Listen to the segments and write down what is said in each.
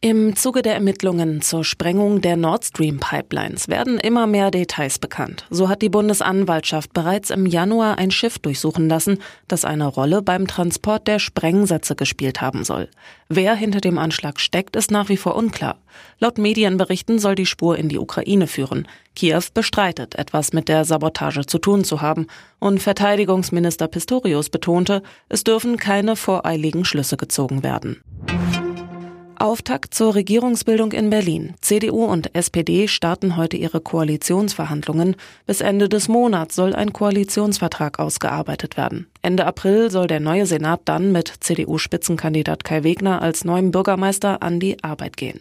Im Zuge der Ermittlungen zur Sprengung der Nord Stream Pipelines werden immer mehr Details bekannt. So hat die Bundesanwaltschaft bereits im Januar ein Schiff durchsuchen lassen, das eine Rolle beim Transport der Sprengsätze gespielt haben soll. Wer hinter dem Anschlag steckt, ist nach wie vor unklar. Laut Medienberichten soll die Spur in die Ukraine führen. Kiew bestreitet, etwas mit der Sabotage zu tun zu haben. Und Verteidigungsminister Pistorius betonte, es dürfen keine voreiligen Schlüsse gezogen werden. Auftakt zur Regierungsbildung in Berlin. CDU und SPD starten heute ihre Koalitionsverhandlungen. Bis Ende des Monats soll ein Koalitionsvertrag ausgearbeitet werden. Ende April soll der neue Senat dann mit CDU-Spitzenkandidat Kai Wegner als neuem Bürgermeister an die Arbeit gehen.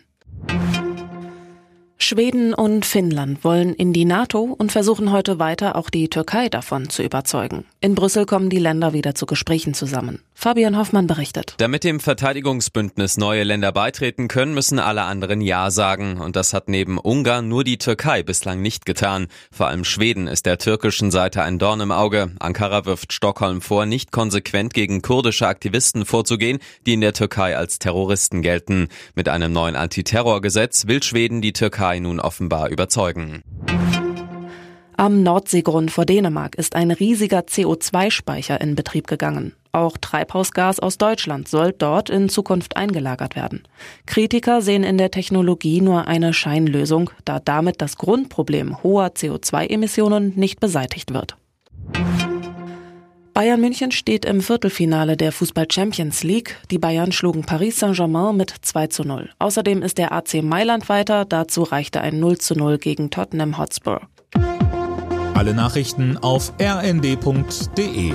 Schweden und Finnland wollen in die NATO und versuchen heute weiter auch die Türkei davon zu überzeugen. In Brüssel kommen die Länder wieder zu Gesprächen zusammen. Fabian Hoffmann berichtet. Damit dem Verteidigungsbündnis neue Länder beitreten können, müssen alle anderen Ja sagen. Und das hat neben Ungarn nur die Türkei bislang nicht getan. Vor allem Schweden ist der türkischen Seite ein Dorn im Auge. Ankara wirft Stockholm vor, nicht konsequent gegen kurdische Aktivisten vorzugehen, die in der Türkei als Terroristen gelten. Mit einem neuen Antiterrorgesetz will Schweden die Türkei Türkei nun offenbar überzeugen. Am Nordseegrund vor Dänemark ist ein riesiger CO2-Speicher in Betrieb gegangen. Auch Treibhausgas aus Deutschland soll dort in Zukunft eingelagert werden. Kritiker sehen in der Technologie nur eine Scheinlösung, da damit das Grundproblem hoher CO2-Emissionen nicht beseitigt wird. Bayern München steht im Viertelfinale der Fußball Champions League. Die Bayern schlugen Paris Saint-Germain mit 2 zu 0. Außerdem ist der AC Mailand weiter. Dazu reichte ein 0 zu 0 gegen Tottenham Hotspur. Alle Nachrichten auf rnd.de